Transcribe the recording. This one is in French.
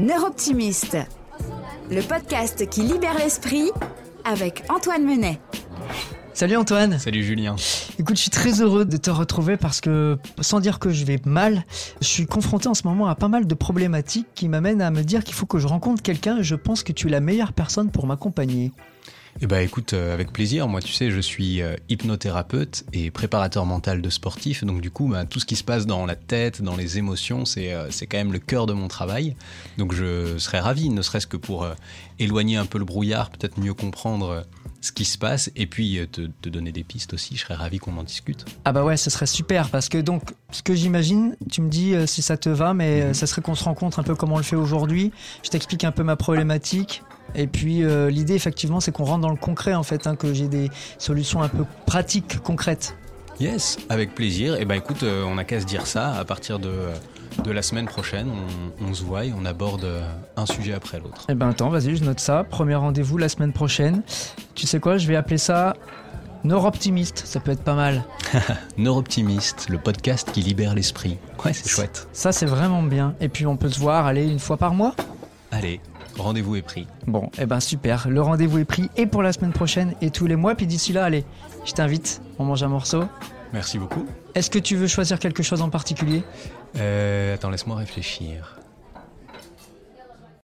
Neuroptimiste, le podcast qui libère l'esprit avec Antoine Menet. Salut Antoine. Salut Julien. Écoute, je suis très heureux de te retrouver parce que, sans dire que je vais mal, je suis confronté en ce moment à pas mal de problématiques qui m'amènent à me dire qu'il faut que je rencontre quelqu'un et je pense que tu es la meilleure personne pour m'accompagner. Eh ben écoute, euh, avec plaisir. Moi, tu sais, je suis euh, hypnothérapeute et préparateur mental de sportifs. Donc du coup, bah, tout ce qui se passe dans la tête, dans les émotions, c'est euh, c'est quand même le cœur de mon travail. Donc je serais ravi, ne serait-ce que pour éloigner un peu le brouillard, peut-être mieux comprendre ce qui se passe et puis te, te, donner des pistes aussi. Je serais ravi qu'on en discute. Ah bah ouais, ce serait super parce que donc ce que j'imagine, tu me dis si ça te va, mais ça serait qu'on se rencontre un peu comme on le fait aujourd'hui. Je t'explique un peu ma problématique et puis euh, l'idée effectivement c'est qu'on rentre dans le concret en fait, hein, que j'ai des solutions un peu pratiques, concrètes. Yes, avec plaisir. Et eh ben écoute, euh, on n'a qu'à se dire ça. À partir de, de la semaine prochaine, on, se voit et on aborde euh, un sujet après l'autre. Eh ben attends, vas-y, je note ça. Premier rendez-vous la semaine prochaine. Tu sais quoi, je vais appeler ça Neuroptimiste, ça peut être pas mal. Neuroptimiste, le podcast qui libère l'esprit. Ouais, c'est chouette. Ça, c'est vraiment bien. Et puis, on peut se voir, aller une fois par mois Allez, Rendez-vous est pris. Bon, eh ben super. Le rendez-vous est pris et pour la semaine prochaine et tous les mois. Puis d'ici là, allez, je t'invite. On mange un morceau. Merci beaucoup. Est-ce que tu veux choisir quelque chose en particulier? Euh, Attends, laisse-moi réfléchir.